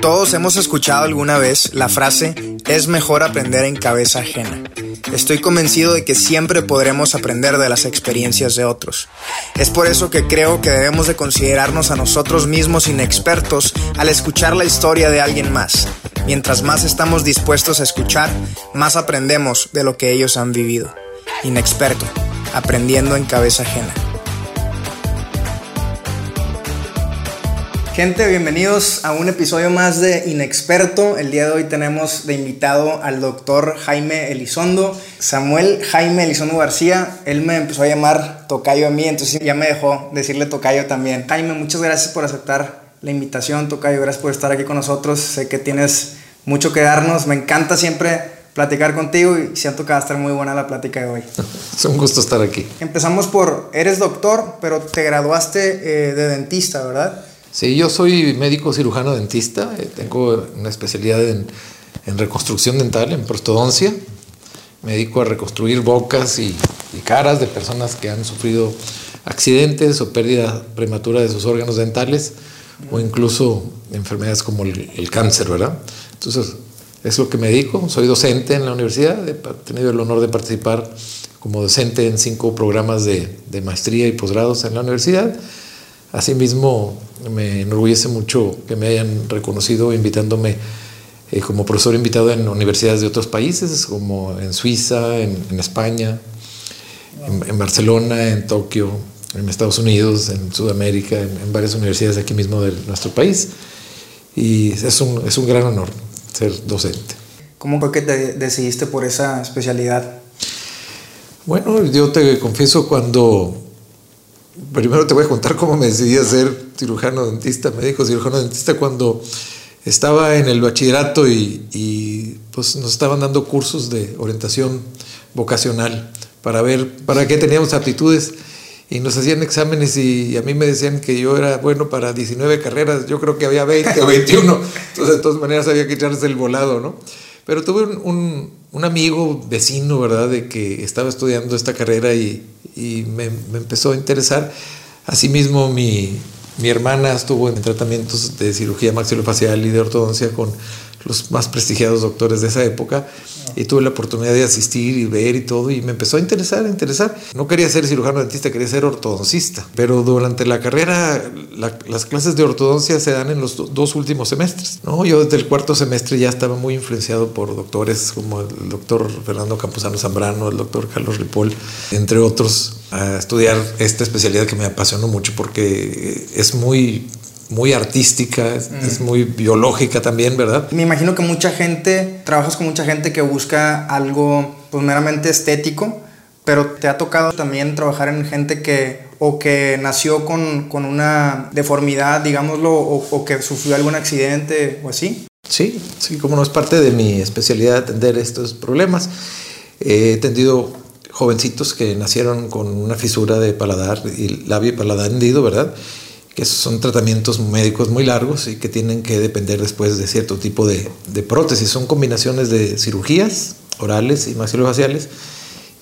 Todos hemos escuchado alguna vez la frase es mejor aprender en cabeza ajena. Estoy convencido de que siempre podremos aprender de las experiencias de otros. Es por eso que creo que debemos de considerarnos a nosotros mismos inexpertos al escuchar la historia de alguien más. Mientras más estamos dispuestos a escuchar, más aprendemos de lo que ellos han vivido. Inexperto, aprendiendo en cabeza ajena. Gente, bienvenidos a un episodio más de Inexperto. El día de hoy tenemos de invitado al doctor Jaime Elizondo. Samuel Jaime Elizondo García, él me empezó a llamar Tocayo a mí, entonces ya me dejó decirle Tocayo también. Jaime, muchas gracias por aceptar la invitación, Tocayo. Gracias por estar aquí con nosotros. Sé que tienes mucho que darnos. Me encanta siempre platicar contigo y siento que va a estar muy buena la plática de hoy. Es un gusto estar aquí. Empezamos por, eres doctor, pero te graduaste eh, de dentista, ¿verdad? Sí, yo soy médico cirujano dentista, eh, tengo una especialidad en, reconstrucción dental, en prostodoncia. Me dedico a reconstruir bocas y, caras de personas que han sufrido accidentes o pérdida prematura de sus órganos dentales o incluso enfermedades como el, cáncer, ¿verdad? Entonces, es lo que me dedico. Soy docente en la universidad, he tenido el honor de participar como docente en cinco programas de, de maestría y posgrados en la universidad Asimismo, me enorgullece mucho que me hayan reconocido invitándome eh, como profesor invitado en universidades de otros países, como en Suiza, en, España, en, Barcelona, en Tokio, en Estados Unidos, en Sudamérica, en, varias universidades aquí mismo de nuestro país. Y es un, es un gran honor ser docente. ¿Cómo fue que te decidiste por esa especialidad? Bueno, yo te confieso cuando primero te voy a contar cómo me decidí a ser cirujano dentista, médico cirujano dentista cuando estaba en el bachillerato y, pues nos estaban dando cursos de orientación vocacional para ver para qué teníamos aptitudes y nos hacían exámenes y a mí me decían que yo era bueno para 19 carreras, yo creo que había 20 o 21, entonces de todas maneras había que echarse el volado, ¿no? Pero tuve un, un, amigo vecino, ¿verdad?, de que estaba estudiando esta carrera y, y me, me, empezó a interesar. Asimismo, mi, mi hermana estuvo en tratamientos de cirugía maxilofacial y de ortodoncia con los más prestigiados doctores de esa época y tuve la oportunidad de asistir y ver y todo y me empezó a interesar, a interesar. No quería ser cirujano dentista, quería ser ortodoncista, pero durante la carrera las clases de ortodoncia se dan en los dos últimos semestres. ¿no? Yo desde el cuarto semestre ya estaba muy influenciado por doctores como el doctor Fernando Campuzano Zambrano, el doctor Carlos Ripoll, entre otros, a estudiar esta especialidad que me apasionó mucho porque es muy muy artística, es, mm. muy biológica también, ¿verdad? Me imagino que mucha gente, trabajas con mucha gente que busca algo pues meramente estético, pero te ha tocado también trabajar en gente que o que nació con, con una deformidad, digámoslo, o, o, que sufrió algún accidente o así. Sí, sí, como no es parte de mi especialidad atender estos problemas. He atendido jovencitos que nacieron con una fisura de paladar y labio y paladar hendido, ¿verdad? Que son tratamientos médicos muy largos y que tienen que depender después de cierto tipo de, de prótesis. Son combinaciones de cirugías orales y maxilofaciales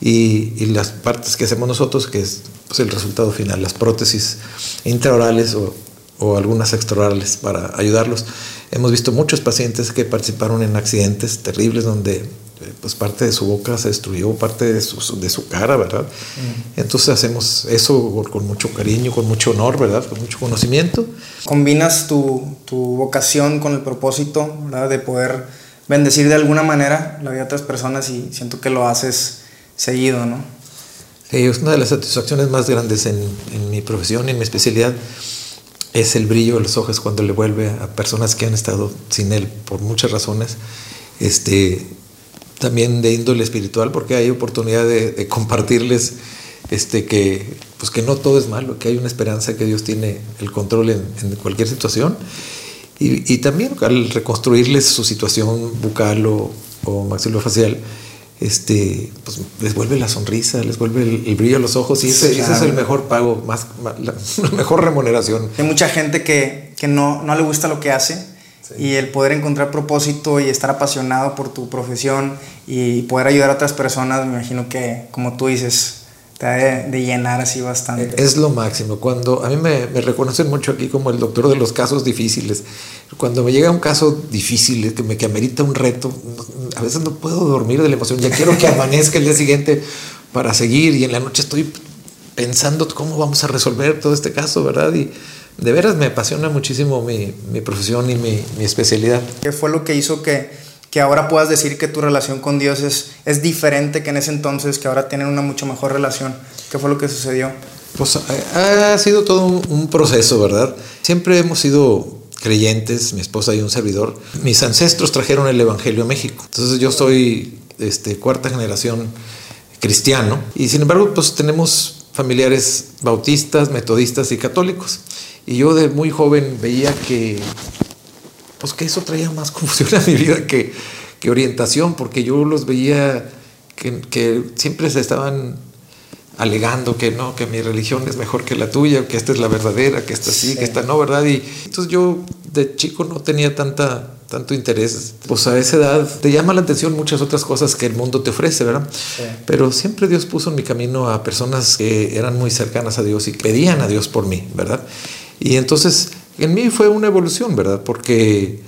y, y, las partes que hacemos nosotros, que es pues, el resultado final, las prótesis intraorales o, o algunas extraorales para ayudarlos. Hemos visto muchos pacientes que participaron en accidentes terribles donde pues parte de su boca se destruyó, parte de su, de su cara, ¿verdad? Entonces hacemos eso con mucho cariño, con mucho honor, ¿verdad? Con mucho conocimiento. Combinas tu, tu vocación con el propósito, ¿verdad? De poder bendecir de alguna manera la vida de otras personas y siento que lo haces seguido, ¿no? Sí, es una de las satisfacciones más grandes en, en mi profesión, en mi especialidad, es el brillo de los ojos cuando le vuelve a personas que han estado sin él por muchas razones. Este, también de índole espiritual, porque hay oportunidad de, compartirles este, que, pues que no todo es malo, que hay una esperanza, que Dios tiene el control en, cualquier situación. Y, también al reconstruirles su situación bucal o, o maxilofacial, este, pues les vuelve la sonrisa, les vuelve el, brillo a los ojos y ese, es el mejor pago, más, la, mejor remuneración. Hay mucha gente que, que no, no le gusta lo que hace y el poder encontrar propósito y estar apasionado por tu profesión y poder ayudar a otras personas, me imagino que, como tú dices, te ha de, llenar así bastante. Es lo máximo. Cuando a mí me, me, reconocen mucho aquí como el doctor de los casos difíciles, Cuando me llega un caso difícil, que me que amerita un reto, a veces no puedo dormir de la emoción. Ya quiero que amanezca el día siguiente para seguir y en la noche estoy pensando cómo vamos a resolver todo este caso, ¿verdad? Y de veras me apasiona muchísimo mi, mi profesión y mi, mi, especialidad. ¿Qué fue lo que hizo que, que ahora puedas decir que tu relación con Dios es, es diferente que en ese entonces, que ahora tienen una mucho mejor relación? ¿Qué fue lo que sucedió? Pues ha sido todo un, un proceso, ¿verdad? Siempre hemos sido creyentes, mi esposa y un servidor. Mis ancestros trajeron el Evangelio a México. Entonces yo soy este, cuarta generación cristiano y sin embargo pues tenemos familiares bautistas, metodistas y católicos. Y yo de muy joven veía que pues que eso traía más confusión a mi vida que, que orientación, porque yo los veía que, que siempre se estaban alegando que no, que mi religión es mejor que la tuya, que esta es la verdadera, que esta sí, que esta no, ¿verdad? Y entonces yo de chico no tenía tanta, tanto interés. Pues a esa edad te llama la atención muchas otras cosas que el mundo te ofrece, ¿verdad? Sí. Pero siempre Dios puso en mi camino a personas que eran muy cercanas a Dios y pedían a Dios por mí, ¿verdad? Y entonces en mí fue una evolución, ¿verdad? Porque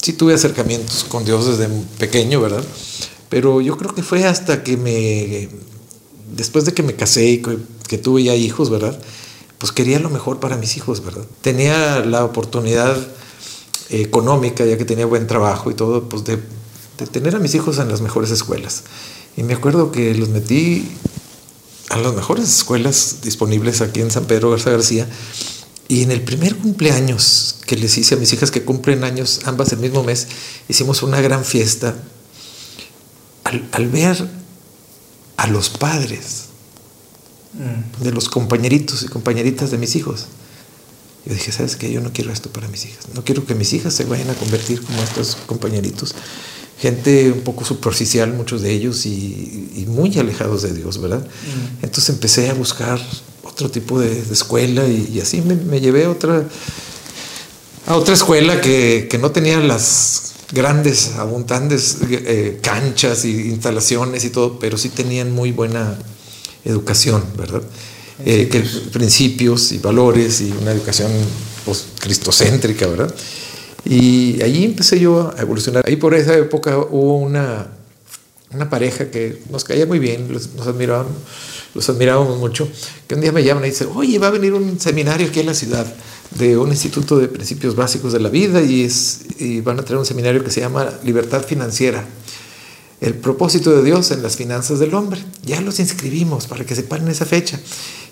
sí tuve acercamientos con Dios desde pequeño, ¿verdad? Pero yo creo que fue hasta que me después de que me casé y que, que, tuve ya hijos, ¿verdad? Pues quería lo mejor para mis hijos, ¿verdad? Tenía la oportunidad económica, ya que tenía buen trabajo y todo, pues de, de, tener a mis hijos en las mejores escuelas. Y me acuerdo que los metí a las mejores escuelas disponibles aquí en San Pedro Garza García. Y en el primer cumpleaños que les hice a mis hijas, que cumplen años ambas el mismo mes, hicimos una gran fiesta. Al, al ver a los padres mm. de los compañeritos y compañeritas de mis hijos. Yo dije, ¿sabes qué? Yo no quiero esto para mis hijas. No quiero que mis hijas se vayan a convertir como estos compañeritos. Gente un poco superficial, muchos de ellos, y, y muy alejados de Dios, ¿verdad? Mm. Entonces empecé a buscar otro tipo de, de escuela y, y así me, me, llevé a otra, a otra escuela que, que no tenía las grandes, abundantes eh, canchas y instalaciones y todo, pero sí tenían muy buena educación, ¿verdad? Eh, que principios y valores y una educación pues, cristocéntrica, ¿verdad? Y allí empecé yo a evolucionar. Ahí por esa época hubo una, una pareja que nos caía muy bien, los, nos admiraban, los admirábamos mucho, que un día me llaman y dicen, oye, va a venir un seminario aquí en la ciudad de un instituto de principios básicos de la vida y, es, y van a traer un seminario que se llama Libertad Financiera. El propósito de Dios en las finanzas del hombre. Ya los inscribimos para que sepan esa fecha.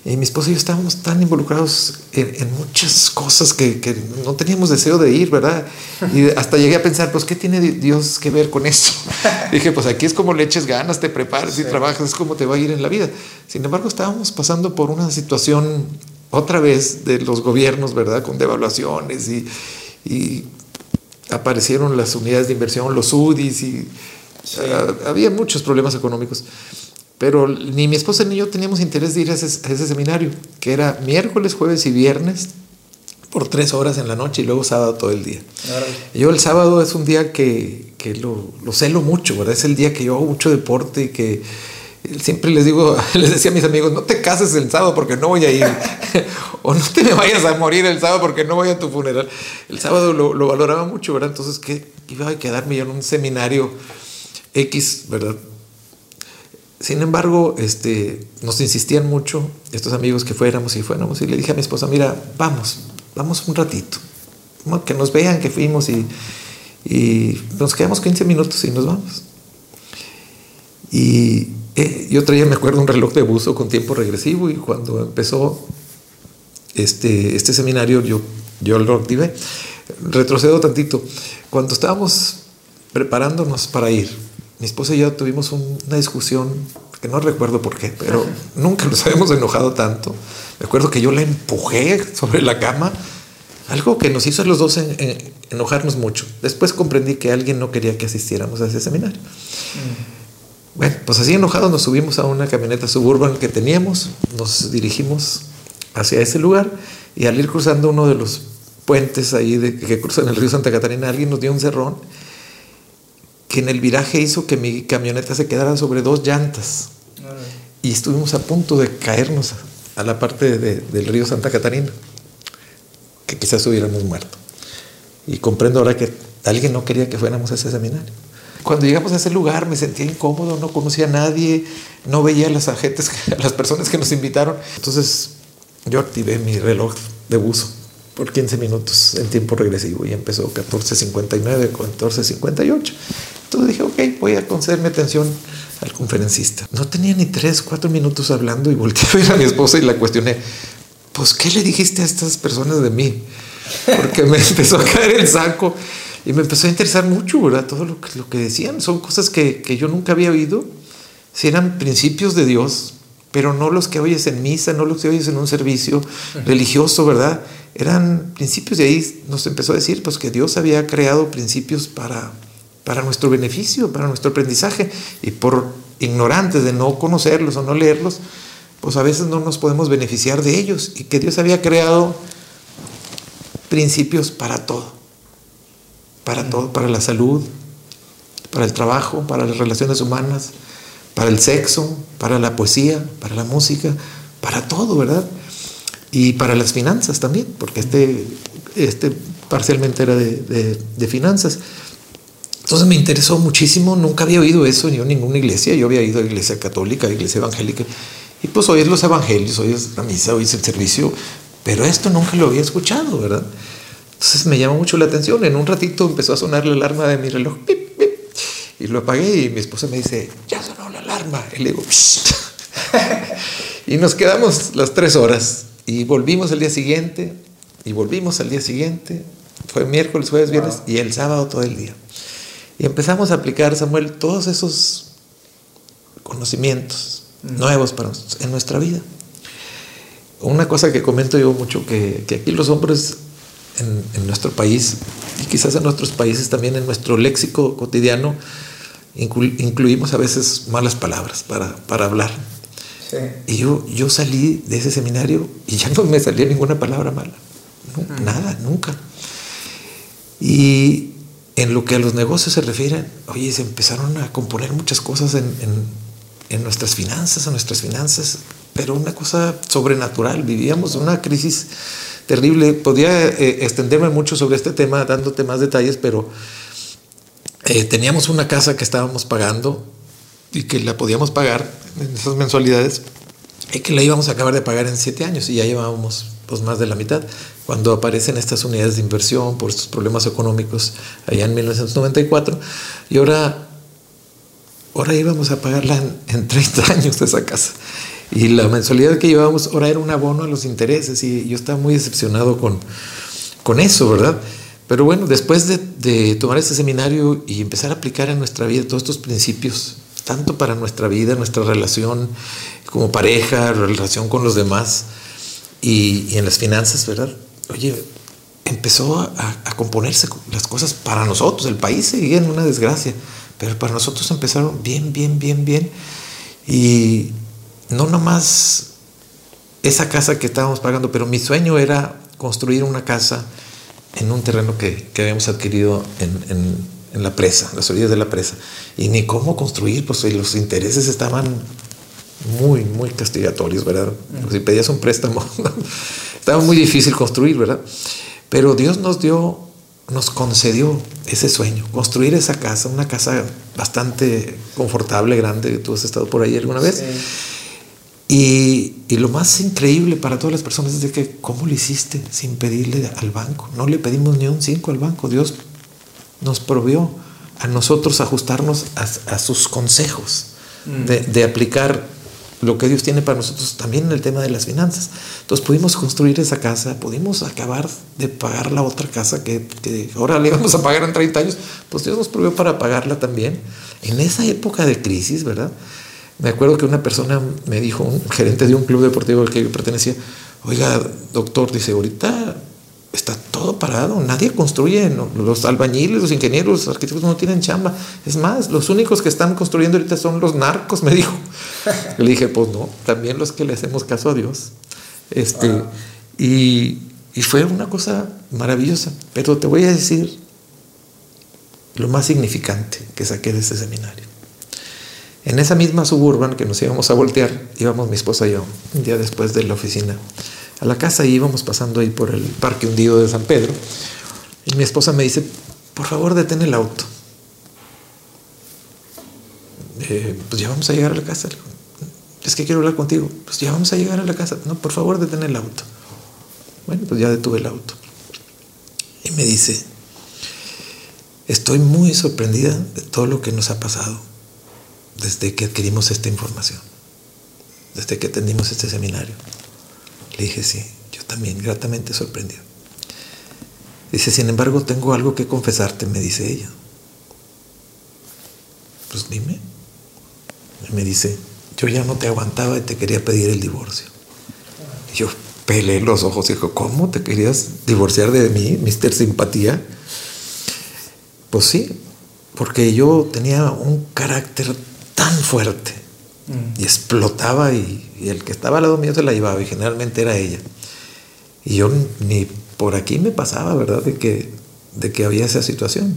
Y mi esposa y yo estábamos tan involucrados en, en muchas cosas que, que, no teníamos deseo de ir, ¿verdad? Y hasta llegué a pensar, pues, ¿qué tiene Dios que ver con eso? Dije, pues aquí es como le eches ganas, te preparas sí. y trabajas, es como te va a ir en la vida. Sin embargo, estábamos pasando por una situación otra vez de los gobiernos, ¿verdad? Con devaluaciones y, y aparecieron las unidades de inversión, los UDIs y sí. uh, había muchos problemas económicos. Pero ni mi esposa ni yo teníamos interés de ir a ese, a ese, seminario, que era miércoles, jueves y viernes por tres horas en la noche y luego sábado todo el día. Claro. Yo el sábado es un día que, que lo, lo, celo mucho, ¿verdad? Es el día que yo hago mucho deporte y que siempre les digo, les decía a mis amigos, no te cases el sábado porque no voy a ir. o no te me vayas a morir el sábado porque no voy a tu funeral. El sábado lo, lo valoraba mucho, ¿verdad? Entonces, ¿qué iba a quedarme yo en un seminario X, ¿verdad? Sin embargo, este, nos insistían mucho estos amigos que fuéramos y fuéramos. Y le dije a mi esposa, mira, vamos, vamos un ratito. Que nos vean que fuimos y, y nos quedamos 15 minutos y nos vamos. Y eh, yo traía, me acuerdo, un reloj de buzo con tiempo regresivo y cuando empezó este, este seminario yo, yo lo activé. Retrocedo tantito. Cuando estábamos preparándonos para ir, mi esposa y yo tuvimos un, una discusión que no recuerdo por qué, pero nunca nos habíamos enojado tanto. Me acuerdo que yo la empujé sobre la cama, algo que nos hizo a los dos en, en, enojarnos mucho. Después comprendí que alguien no quería que asistiéramos a ese seminario. Mm. Bueno, pues así enojados nos subimos a una camioneta suburban que teníamos, nos dirigimos hacia ese lugar y al ir cruzando uno de los puentes ahí de, que cruzan el río Santa Catarina, alguien nos dio un cerrón que en el viraje hizo que mi camioneta se quedara sobre dos llantas. Y estuvimos a punto de caernos a la parte de, del río Santa Catarina, que quizás hubiéramos muerto. Y comprendo ahora que alguien no quería que fuéramos a ese seminario. Cuando llegamos a ese lugar me sentía incómodo, no conocía a nadie, no veía a las agentes, a las personas que nos invitaron. Entonces yo activé mi reloj de buzo por 15 minutos en tiempo regresivo y empezó 14.59, 14.58. Entonces dije, ok, voy a concederme atención al conferencista. No tenía ni 3, 4 minutos hablando y volteé a ver a mi esposa y la cuestioné, pues, ¿qué le dijiste a estas personas de mí? Porque me empezó a caer el saco y me empezó a interesar mucho, ¿verdad? Todo lo que, lo que decían son cosas que, que yo nunca había oído. Si eran principios de Dios, pero no los que oyes en misa, no los que oyes en un servicio religioso, ¿verdad? Eran principios y ahí nos empezó a decir pues que Dios había creado principios para, para nuestro beneficio, para nuestro aprendizaje. Y por ignorantes de no conocerlos o no leerlos, pues a veces no nos podemos beneficiar de ellos. Y que Dios había creado principios para todo, para todo, para la salud, para el trabajo, para las relaciones humanas, para el sexo, para la poesía, para la música, para todo, ¿verdad? Y para las finanzas también, porque este, este parcialmente era de, de, finanzas. Entonces me interesó muchísimo, nunca había oído eso yo en ninguna iglesia, yo había ido a iglesia católica, a iglesia evangélica, y pues oyes los evangelios, oyes la misa, oyes el servicio, pero esto nunca lo había escuchado, ¿verdad? Entonces me llamó mucho la atención, en un ratito empezó a sonar la alarma de mi reloj, y lo apagué y mi esposa me dice, ya sonó la alarma. Y le digo, y nos quedamos las tres horas y volvimos al día siguiente y volvimos al día siguiente. Fue miércoles, jueves, viernes y el sábado todo el día. Y empezamos a aplicar, Samuel, todos esos conocimientos nuevos para nosotros en nuestra vida. Una cosa que comento yo mucho, que, que aquí los hombres en, en, nuestro país y quizás en otros países también en nuestro léxico cotidiano incluimos a veces malas palabras para, para hablar. Y yo, yo salí de ese seminario y ya no me salía ninguna palabra mala. Nada, nunca. Y en lo que a los negocios se refiere, oye, se empezaron a componer muchas cosas en, en, nuestras finanzas, en nuestras finanzas, pero una cosa sobrenatural. Vivíamos una crisis terrible. Podía eh, extenderme mucho sobre este tema, dándote más detalles, pero eh, teníamos una casa que estábamos pagando y que la podíamos pagar en esas mensualidades y que la íbamos a acabar de pagar en siete años y ya llevábamos pues más de la mitad. Cuando aparecen estas unidades de inversión por estos problemas económicos allá en 1994 y ahora, ahora íbamos a pagarla en, en 30 años de esa casa. Y la mensualidad que llevábamos ahora era un abono a los intereses y yo estaba muy decepcionado con, con eso, ¿verdad? Pero bueno, después de, tomar este seminario y empezar a aplicar en nuestra vida todos estos principios, tanto para nuestra vida, nuestra relación como pareja, relación con los demás y, en las finanzas, ¿verdad? Oye, empezó a, componerse las cosas para nosotros. El país seguía en una desgracia, pero para nosotros empezaron bien, bien, bien, bien. Y no nomás esa casa que estábamos pagando, pero mi sueño era construir una casa en un terreno que, que habíamos adquirido en, en, en, la presa, las orillas de la presa. Y ni cómo construir, pues los intereses estaban muy, muy castigatorios, ¿verdad? Si pedías un préstamo, estaba muy difícil construir, ¿verdad? Pero Dios nos dio, nos concedió ese sueño, construir esa casa, una casa bastante confortable, grande, tú has estado por ahí alguna vez. Sí y, y, lo más increíble para todas las personas es de que, ¿cómo lo hiciste sin pedirle al banco? No le pedimos ni un cinco al banco. Dios nos provió a nosotros ajustarnos a, a sus consejos, mm. de, de, aplicar lo que Dios tiene para nosotros también en el tema de las finanzas. Entonces pudimos construir esa casa, pudimos acabar de pagar la otra casa que, que ahora le íbamos a pagar en 30 años, pues Dios nos provió para pagarla también. En esa época de crisis, ¿verdad? Me acuerdo que una persona me dijo, un gerente de un club deportivo al que yo pertenecía, oiga, doctor, dice, ahorita está todo parado, nadie construye, los albañiles, los ingenieros, los arquitectos no tienen chamba. Es más, los únicos que están construyendo ahorita son los narcos, me dijo. le dije, pues no, también los que le hacemos caso a Dios. Este, y, y fue una cosa maravillosa, pero te voy a decir lo más significante que saqué de ese seminario. En esa misma suburban que nos íbamos a voltear, íbamos mi esposa y yo, un día después de la oficina, a la casa y íbamos pasando ahí por el parque hundido de San Pedro. Y mi esposa me dice, por favor, detén el auto. Eh, pues ya vamos a llegar a la casa. Es que quiero hablar contigo. Pues ya vamos a llegar a la casa. No, por favor, detén el auto. Bueno, pues ya detuve el auto. Y me dice, estoy muy sorprendida de todo lo que nos ha pasado desde que adquirimos esta información, desde que atendimos este seminario. Le dije, sí, yo también, gratamente sorprendido. Dice, sin embargo, tengo algo que confesarte, me dice ella. Pues dime. Y me dice, yo ya no te aguantaba y te quería pedir el divorcio. Y yo pelé los ojos y dijo, ¿cómo te querías divorciar de mí, Mister Simpatía? Pues sí, porque yo tenía un carácter tan fuerte mm. y explotaba y, y, el que estaba al lado mío se la llevaba y generalmente era ella. Y yo ni por aquí me pasaba, ¿verdad? De que, de que había esa situación.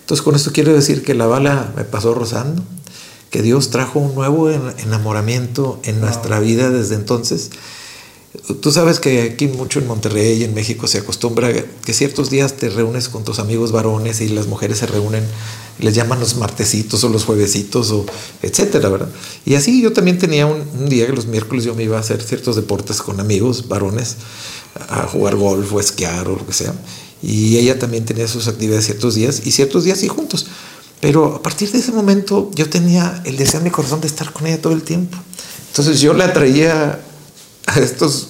Entonces con esto quiero decir que la bala me pasó rozando, que Dios trajo un nuevo enamoramiento en nuestra vida desde entonces. Tú sabes que aquí mucho en Monterrey y en México se acostumbra que ciertos días te reúnes con tus amigos varones y las mujeres se reúnen, les llaman los martesitos o los juevesitos o etcétera, ¿verdad? Y así yo también tenía un, día que los miércoles yo me iba a hacer ciertos deportes con amigos varones, a jugar golf o esquiar o lo que sea. Y ella también tenía sus actividades ciertos días y ciertos días y juntos. Pero a partir de ese momento yo tenía el deseo en mi corazón de estar con ella todo el tiempo. Entonces yo la atraía a estos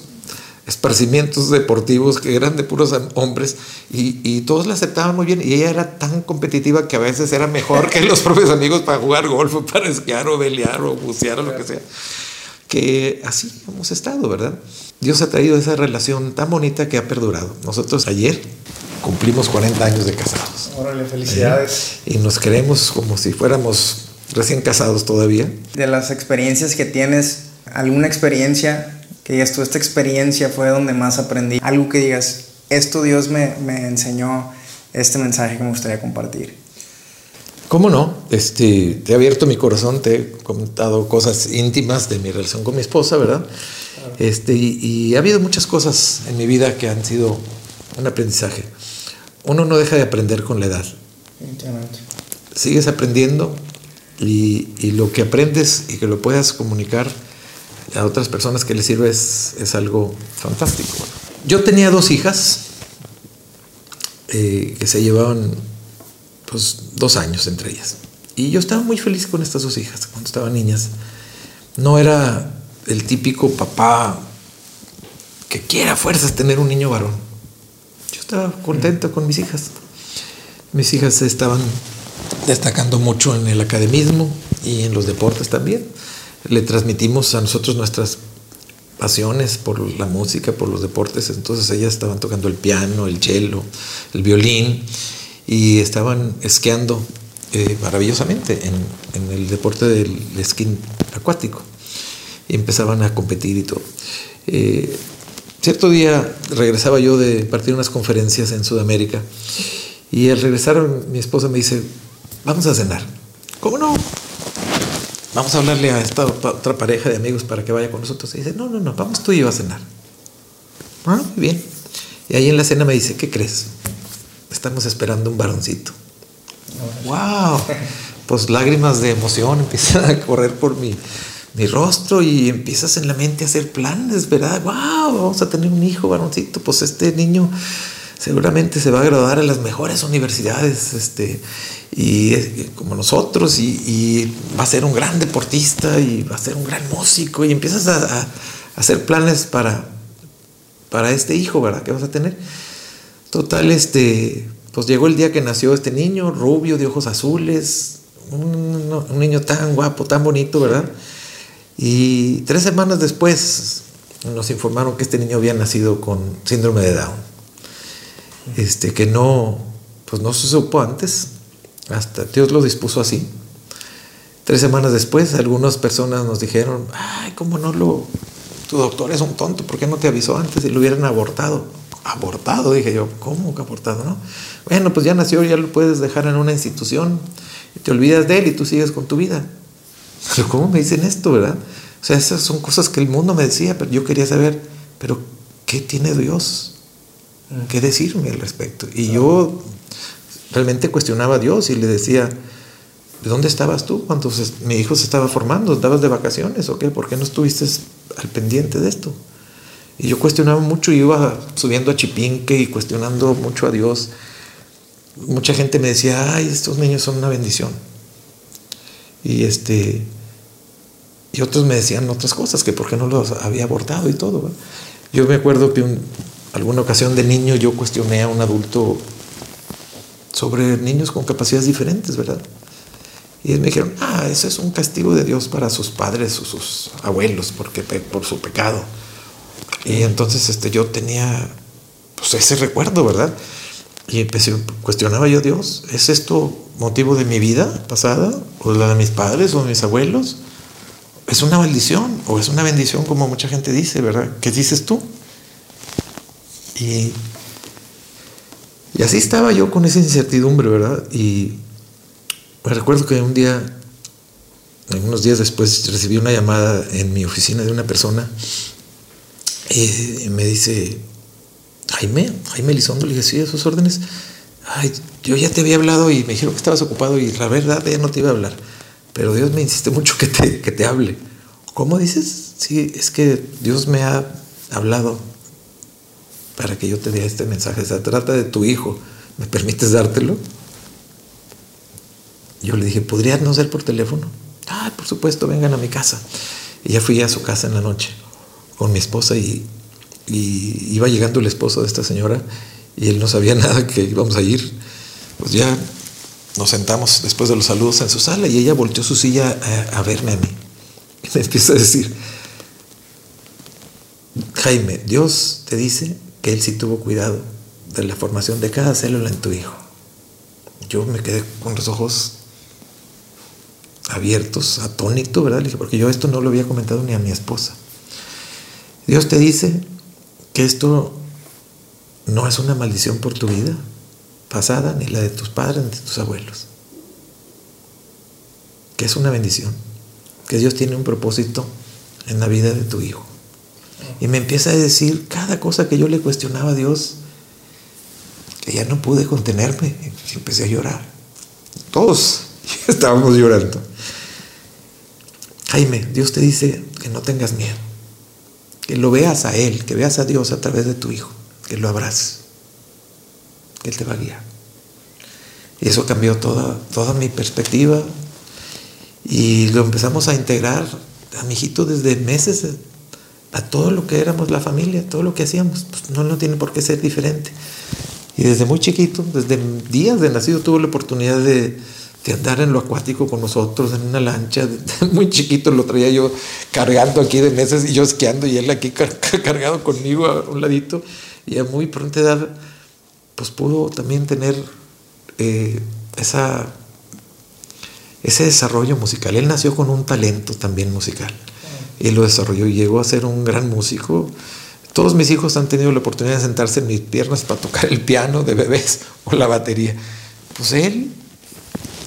esparcimientos deportivos que eran de puros hombres y, y, todos la aceptaban muy bien y ella era tan competitiva que a veces era mejor que los propios amigos para jugar golf o para esquiar o velear o bucear o lo que sea que así hemos estado verdad Dios ha traído esa relación tan bonita que ha perdurado nosotros ayer cumplimos 40 años de casados. Órale, felicidades. Y nos queremos como si fuéramos recién casados todavía. De las experiencias que tienes, ¿alguna experiencia que digas tú, esta experiencia fue donde más aprendí? Algo que digas, esto Dios me, me enseñó, este mensaje que me gustaría compartir. ¿Cómo no? Este, te he abierto mi corazón, te he contado cosas íntimas de mi relación con mi esposa, ¿verdad? Este, y, y ha habido muchas cosas en mi vida que han sido un aprendizaje uno no deja de aprender con la edad. Sigues aprendiendo y, lo que aprendes y que lo puedas comunicar a otras personas que les sirve es, algo fantástico. Yo tenía dos hijas eh, que se llevaban pues, dos años entre ellas. Y yo estaba muy feliz con estas dos hijas cuando estaban niñas. No era el típico papá que quiera fuerzas tener un niño varón estaba contento con mis hijas. Mis hijas estaban destacando mucho en el academismo y en los deportes también. Le transmitimos a nosotros nuestras pasiones por la música, por los deportes. Entonces ellas estaban tocando el piano, el cello, el violín y estaban esquiando eh, maravillosamente en, el deporte del esquí acuático. Y empezaban a competir y todo. Eh, Cierto día regresaba yo de partir unas conferencias en Sudamérica y al regresar mi esposa me dice, vamos a cenar. ¿Cómo no? Vamos a hablarle a esta otra pareja de amigos para que vaya con nosotros. Y dice, no, no, no, vamos tú y yo a cenar. Ah, muy bien. Y ahí en la cena me dice, ¿qué crees? Estamos esperando un varoncito. ¡Wow! Pues lágrimas de emoción empiezan a correr por mi, mi rostro y empiezas en la mente a hacer planes, ¿verdad? ¡Wow! Vamos a tener un hijo varoncito, pues este niño seguramente se va a graduar a las mejores universidades, este, y como nosotros, y, va a ser un gran deportista y va a ser un gran músico, y empiezas a, hacer planes para, para este hijo, ¿verdad? Que vas a tener. Total, este, pues llegó el día que nació este niño, rubio, de ojos azules, un, un niño tan guapo, tan bonito, ¿verdad? Y tres semanas después nos informaron que este niño había nacido con síndrome de Down. Este, que no, pues no se supo antes, hasta Dios lo dispuso así. Tres semanas después, algunas personas nos dijeron, ay, ¿cómo no lo, tu doctor es un tonto, ¿por qué no te avisó antes y lo hubieran abortado? Abortado, dije yo, ¿cómo que abortado? No? Bueno, pues ya nació, ya lo puedes dejar en una institución, te olvidas de él y tú sigues con tu vida. Pero ¿cómo me dicen esto, verdad? O sea, esas son cosas que el mundo me decía, pero yo quería saber, pero ¿qué tiene Dios? Qué decirme al respecto. Y yo realmente cuestionaba a Dios y le decía, ¿de dónde estabas tú cuando mi hijo se estaba formando? ¿Estabas de vacaciones o qué? ¿Por qué no estuviste al pendiente de esto? Y yo cuestionaba mucho, iba subiendo a Chipinque y cuestionando mucho a Dios. Mucha gente me decía, ay, estos niños son una bendición. Y este y otros me decían otras cosas, que por qué no los había abortado y todo. Yo me acuerdo que en alguna ocasión de niño yo cuestioné a un adulto sobre niños con capacidades diferentes, ¿verdad? Y me dijeron, ah, eso es un castigo de Dios para sus padres o sus abuelos porque, por su pecado. Y entonces este, yo tenía pues, ese recuerdo, ¿verdad? Y empecé, cuestionaba yo Dios, ¿es esto motivo de mi vida pasada? ¿O la de mis padres o de mis abuelos? ¿Es una maldición o es una bendición como mucha gente dice, ¿verdad? ¿Qué dices tú? Y, así estaba yo con esa incertidumbre, ¿verdad? Y me recuerdo que un día, unos días después, recibí una llamada en mi oficina de una persona y me dice, Jaime, Jaime Elizondo, le dije, sí, a sus órdenes. Ay, yo ya te había hablado y me dijeron que estabas ocupado y la verdad ya no te iba a hablar. Pero Dios me insiste mucho que te, que te hable. ¿Cómo dices? Sí, es que Dios me ha hablado para que yo te dé este mensaje. Se trata de tu hijo. ¿Me permites dártelo? Yo le dije, ¿podría no ser por teléfono? Ah, por supuesto, vengan a mi casa. Y ya fui a su casa en la noche con mi esposa y, iba llegando el esposo de esta señora y él no sabía nada que íbamos a ir. Pues ya nos sentamos después de los saludos en su sala y ella volteó su silla a, verme a mí. Y me empieza a decir, Jaime, Dios te dice que Él sí tuvo cuidado de la formación de cada célula en tu hijo. Yo me quedé con los ojos abiertos, atónito, ¿verdad? Porque yo esto no lo había comentado ni a mi esposa. Dios te dice que esto no es una maldición por tu vida pasada, ni la de tus padres, ni de tus abuelos. Que es una bendición. Que Dios tiene un propósito en la vida de tu hijo. Y me empieza a decir cada cosa que yo le cuestionaba a Dios, que ya no pude contenerme. Y empecé a llorar. Todos estábamos llorando. Jaime, Dios te dice que no tengas miedo, que lo veas a Él, que veas a Dios a través de tu hijo, que lo abraces, que Él te va a guiar. Y eso cambió toda, toda mi perspectiva y lo empezamos a integrar a mi hijito desde meses a todo lo que éramos la familia, todo lo que hacíamos. Pues no, no tiene por qué ser diferente. Y desde muy chiquito, desde días de nacido, tuvo la oportunidad de, de andar en lo acuático con nosotros, en una lancha, muy chiquito lo traía yo cargando aquí de meses y yo esquiando y él aquí cargado conmigo a un ladito y a muy pronta edad pues pudo también tener eh, esa, ese desarrollo musical. Él nació con un talento también musical y lo desarrolló y llegó a ser un gran músico. Todos mis hijos han tenido la oportunidad de sentarse en mis piernas para tocar el piano de bebés o la batería. Pues él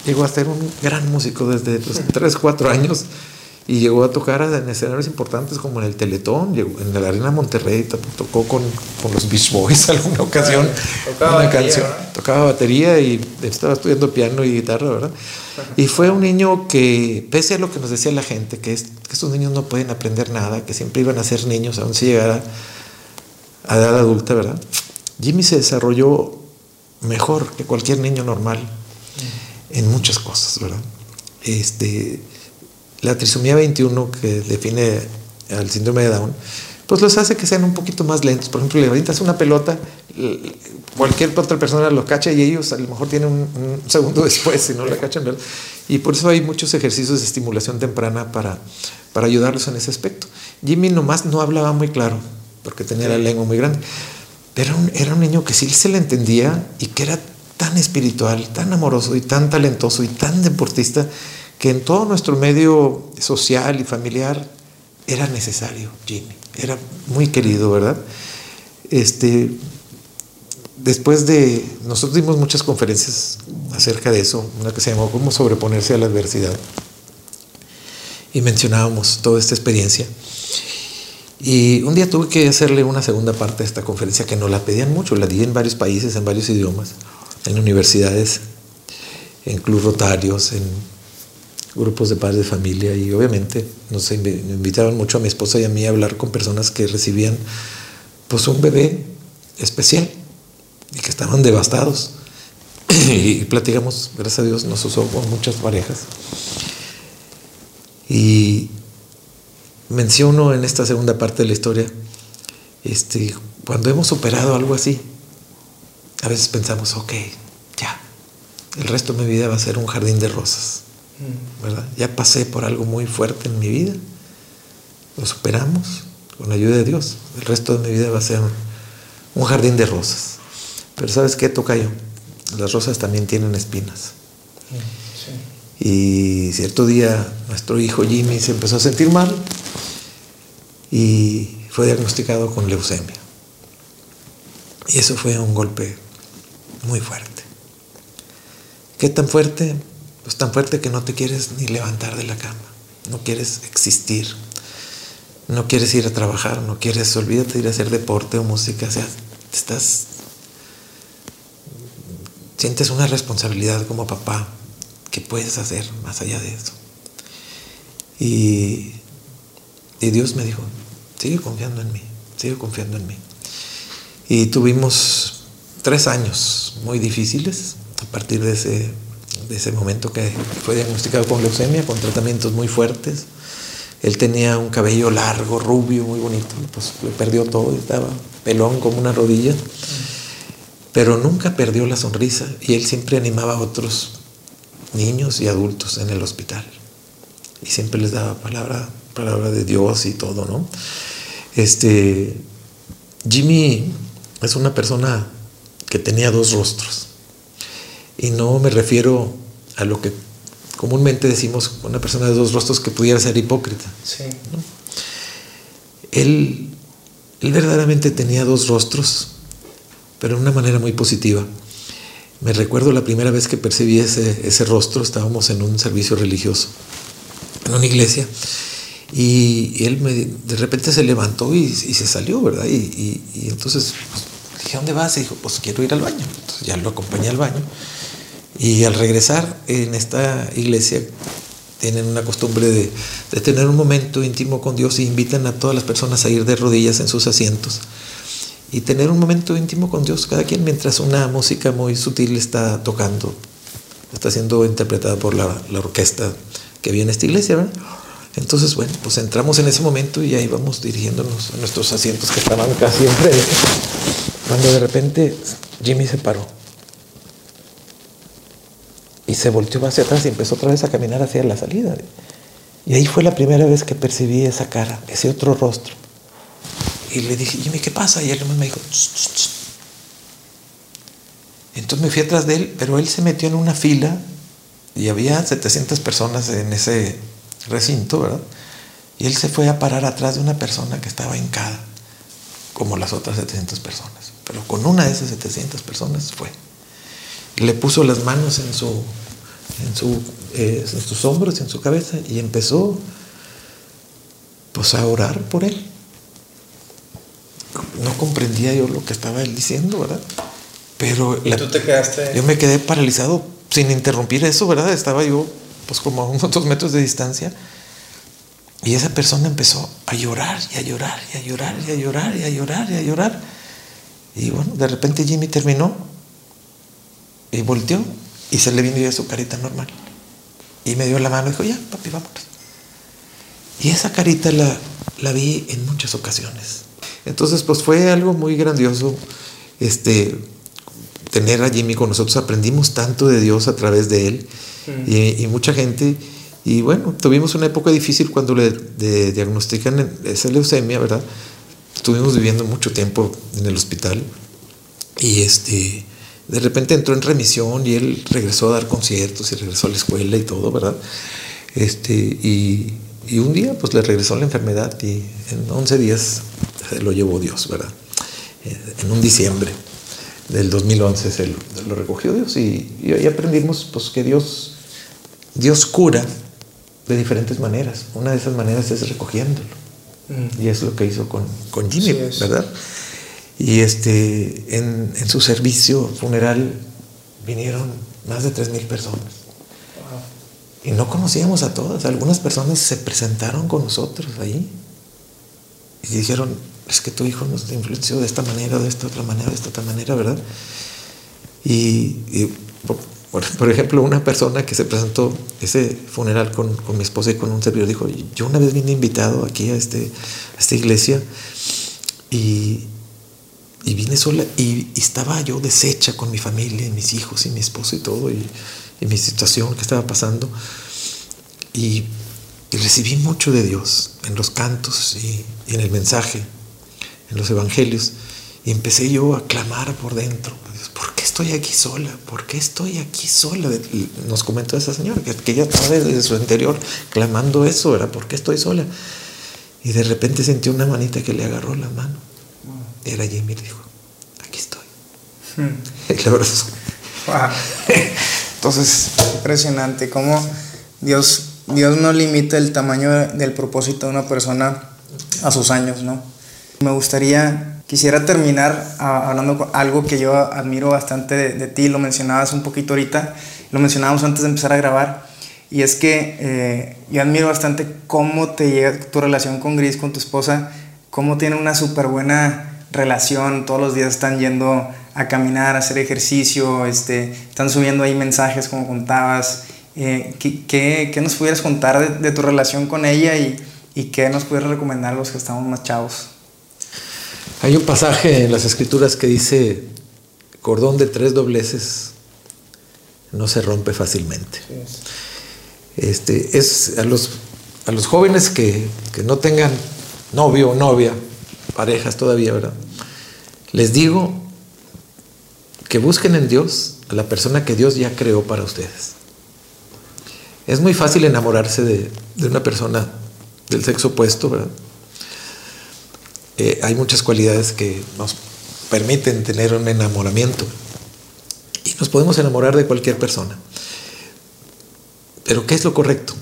llegó a ser un gran músico desde los 3, 4 años y llegó a tocar en escenarios importantes como en el Teletón, en la Arena Monterrey, tocó con, los Beach Boys alguna ocasión, tocaba una batería, canción, tocaba batería y estaba estudiando piano y guitarra, ¿verdad? Y fue un niño que, pese a lo que nos decía la gente, que, es, que estos niños no pueden aprender nada, que siempre iban a ser niños, aún si llegara a edad adulta, ¿verdad? Jimmy se desarrolló mejor que cualquier niño normal en muchas cosas, ¿verdad? Este, la trisomía 21 que define al síndrome de Down, pues los hace que sean un poquito más lentos. Por ejemplo, le avientas una pelota, cualquier otra persona lo cacha y ellos a lo mejor tienen un, segundo después si no la cachan, ¿verdad? Y por eso hay muchos ejercicios de estimulación temprana para, para ayudarlos en ese aspecto. Jimmy nomás no hablaba muy claro, porque tenía la lengua muy grande, pero era un niño que sí se le entendía y que era tan espiritual, tan amoroso y tan talentoso y tan deportista que en todo nuestro medio social y familiar era necesario Jimmy. Era muy querido, ¿verdad? Este, después de, nosotros dimos muchas conferencias acerca de eso, una que se llamó Cómo sobreponerse a la adversidad. Y mencionábamos toda esta experiencia. Y un día tuve que hacerle una segunda parte de esta conferencia que no la pedían mucho, la di en varios países, en varios idiomas, en universidades, en clubes rotarios, en grupos de padres de familia y obviamente nos invitaban mucho a mi esposa y a mí a hablar con personas que recibían pues un bebé especial y que estaban devastados. y platicamos, gracias a Dios, nos usó con muchas parejas. Y menciono en esta segunda parte de la historia, este, cuando hemos superado algo así, a veces pensamos, ok, ya, el resto de mi vida va a ser un jardín de rosas. ¿Verdad? Ya pasé por algo muy fuerte en mi vida, lo superamos con la ayuda de Dios, el resto de mi vida va a ser un jardín de rosas. Pero ¿sabes qué, yo Las rosas también tienen espinas. Y cierto día nuestro hijo Jimmy se empezó a sentir mal y fue diagnosticado con leucemia. Y eso fue un golpe muy fuerte. ¿Qué tan fuerte? Pues tan fuerte que no te quieres ni levantar de la cama, no quieres existir, no quieres ir a trabajar, no quieres, olvídate ir a hacer deporte o música, o sea, estás, sientes una responsabilidad como papá, ¿qué puedes hacer más allá de eso? Y, y Dios me dijo, sigue confiando en mí, sigue confiando en mí. Y tuvimos tres años muy difíciles a partir de ese, de ese momento que fue diagnosticado con leucemia, con tratamientos muy fuertes. Él tenía un cabello largo, rubio, muy bonito, pues perdió todo, estaba pelón como una rodilla, pero nunca perdió la sonrisa y él siempre animaba a otros niños y adultos en el hospital y siempre les daba palabra, palabra de Dios y todo, ¿no? Este, Jimmy es una persona que tenía dos rostros. Y no me refiero a lo que comúnmente decimos una persona de dos rostros que pudiera ser hipócrita. Él, él verdaderamente tenía dos rostros, pero de una manera muy positiva. Me recuerdo la primera vez que percibí ese, ese rostro, estábamos en un servicio religioso, en una iglesia, y, él me, de repente se levantó y, se salió, ¿verdad? Y, entonces pues, dije, ¿dónde vas? Y dijo, pues quiero ir al baño. Entonces ya lo acompañé al baño. Y al regresar en esta iglesia tienen una costumbre de, de, tener un momento íntimo con Dios y invitan a todas las personas a ir de rodillas en sus asientos y tener un momento íntimo con Dios, cada quien mientras una música muy sutil está tocando, está siendo interpretada por la, orquesta que viene esta iglesia. Entonces, bueno, pues entramos en ese momento y ahí vamos dirigiéndonos a nuestros asientos que estaban casi enfrente. Cuando de repente Jimmy se paró y se volteó hacia atrás y empezó otra vez a caminar hacia la salida. Y ahí fue la primera vez que percibí esa cara, ese otro rostro. Y le dije, Jimmy, ¿qué pasa? Y él me dijo, Entonces me fui atrás de él, pero él se metió en una fila y había 700 personas en ese recinto, ¿verdad? Y él se fue a parar atrás de una persona que estaba hincada, como las otras 700 personas. Pero con una de esas 700 personas fue. Le puso las manos en, su, en, su, eh, en sus hombros, en su cabeza, y empezó pues a orar por él. No comprendía yo lo que estaba él diciendo, ¿verdad? Pero tú te quedaste? yo me quedé paralizado sin interrumpir eso, ¿verdad? Estaba yo pues como a unos dos metros de distancia. Y esa persona empezó a llorar y a llorar y a llorar y a llorar y a llorar y a llorar. Y bueno, de repente Jimmy terminó y volteó y se le vino ya su carita normal. Y me dio la mano y dijo, ya, papi, vámonos. Y esa carita la, la vi en muchas ocasiones. Entonces, pues fue algo muy grandioso este, tener a Jimmy con nosotros. Aprendimos tanto de Dios a través de él y, mucha gente. Y bueno, tuvimos una época difícil cuando le diagnostican esa leucemia, ¿verdad? Estuvimos viviendo mucho tiempo en el hospital y este, de repente entró en remisión y él regresó a dar conciertos y regresó a la escuela y todo, ¿verdad? Este, y, y un día pues le regresó la enfermedad y en 11 días se lo llevó Dios, ¿verdad? Eh, en un diciembre del 2011 se lo, recogió Dios y, y, ahí aprendimos pues que Dios Dios cura de diferentes maneras. Una de esas maneras es recogiéndolo. Mm. Y es lo que hizo con, con Jimmy, ¿verdad? Y este, en, en, su servicio funeral vinieron más de 3.000 personas. Y no conocíamos a todas. Algunas personas se presentaron con nosotros ahí y dijeron, es que tu hijo nos influenció de esta manera, de esta otra manera, de esta otra manera, ¿verdad? Y, por, ejemplo, una persona que se presentó ese funeral con, con, mi esposa y con un servidor dijo, yo una vez vine invitado aquí a, este, a esta iglesia y, y vine sola y, estaba yo deshecha con mi familia y mis hijos y mi esposo y todo y, y mi situación que estaba pasando. Y, recibí mucho de Dios en los cantos y, en el mensaje, en los evangelios. Y empecé yo a clamar por dentro. ¿Por qué estoy aquí sola? ¿Por qué estoy aquí sola? Y nos comentó esa señora que, que ella estaba desde su interior clamando eso, era ¿por qué estoy sola? Y de repente sintió una manita que le agarró la mano. Era Jimmy, dijo, aquí estoy. Hmm. Y Wow. Entonces, impresionante cómo Dios, Dios no limita el tamaño del propósito de una persona a sus años, ¿no? Me gustaría, quisiera terminar hablando con algo que yo admiro bastante de, ti, lo mencionabas un poquito ahorita, lo mencionábamos antes de empezar a grabar, y es que eh, yo admiro bastante cómo te llega tu relación con Gris, con tu esposa, cómo tiene una súper buena relación, todos los días están yendo a caminar, a hacer ejercicio, este, están subiendo ahí mensajes como contabas. Eh, ¿qué, nos pudieras contar de, tu relación con ella y, y, qué nos pudieras recomendar a los que estamos más chavos? Hay un pasaje en las escrituras que dice, cordón de tres dobleces no se rompe fácilmente. Este, es a los, a los jóvenes que, que no tengan novio o novia, parejas todavía, ¿verdad? Les digo que busquen en Dios a la persona que Dios ya creó para ustedes. Es muy fácil enamorarse de, una persona del sexo opuesto, ¿verdad? Eh, hay muchas cualidades que nos permiten tener un enamoramiento y nos podemos enamorar de cualquier persona. Pero ¿qué es lo correcto?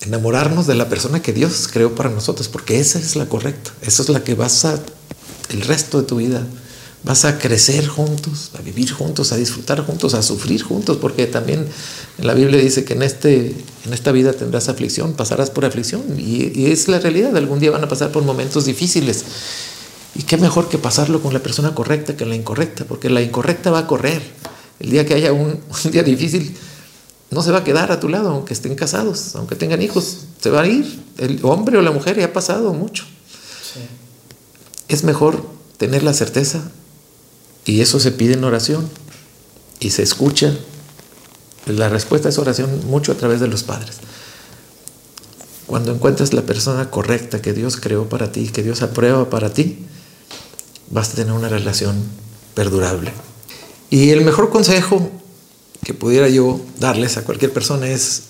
Enamorarnos de la persona que Dios creó para nosotros, porque esa es la correcta, esa es la que basa el resto de tu vida Vas a crecer juntos, a vivir juntos, a disfrutar juntos, a sufrir juntos, porque también en la Biblia dice que en, este, en esta vida tendrás aflicción, pasarás por aflicción, y, es la realidad, algún día van a pasar por momentos difíciles. Y qué mejor que pasarlo con la persona correcta que la incorrecta, porque la incorrecta va a correr. El día que haya un, día difícil, no se va a quedar a tu lado, aunque estén casados, aunque tengan hijos, se va a ir. El hombre o la mujer ya ha pasado mucho. Es mejor tener la certeza y eso se pide en oración y se escucha. La respuesta es oración mucho a través de los padres. Cuando encuentras la persona correcta que Dios creó para ti, que Dios aprueba para ti, vas a tener una relación perdurable. Y el mejor consejo que pudiera yo darles a cualquier persona es,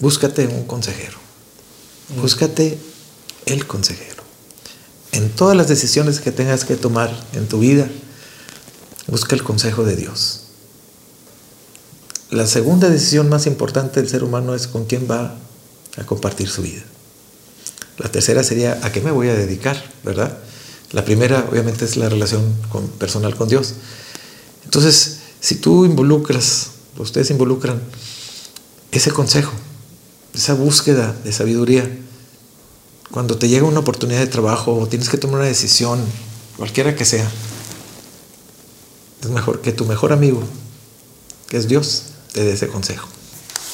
búscate un consejero. Búscate el consejero. En todas las decisiones que tengas que tomar en tu vida, Busca el consejo de Dios. La segunda decisión más importante del ser humano es con quién va a compartir su vida. La tercera sería a qué me voy a dedicar, ¿verdad? La primera obviamente es la relación personal con Dios. Entonces, si tú involucras, ustedes involucran ese consejo, esa búsqueda de sabiduría, cuando te llega una oportunidad de trabajo o tienes que tomar una decisión, cualquiera que sea, es mejor que tu mejor amigo, que es Dios, te dé ese consejo.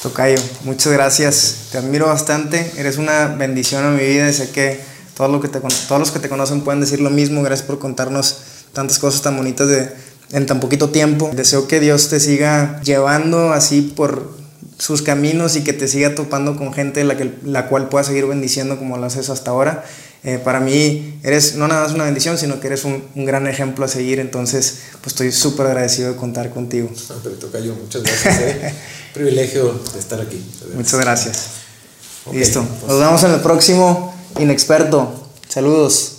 Tocayo, muchas gracias. Te admiro bastante. Eres una bendición en mi vida. Sé que todos, lo que te, todos los que te conocen pueden decir lo mismo. Gracias por contarnos tantas cosas tan bonitas de, en tan poquito tiempo. Deseo que Dios te siga llevando así por sus caminos y que te siga topando con gente la, que, la cual pueda seguir bendiciendo como lo haces hasta ahora. Eh, para mí eres no nada más una bendición, sino que eres un, un gran ejemplo a seguir. Entonces, pues estoy súper agradecido de contar contigo. Tocayo, muchas gracias. ¿eh? Privilegio de estar aquí. Muchas gracias. Listo. Pues. Nos vemos en el próximo Inexperto. Saludos.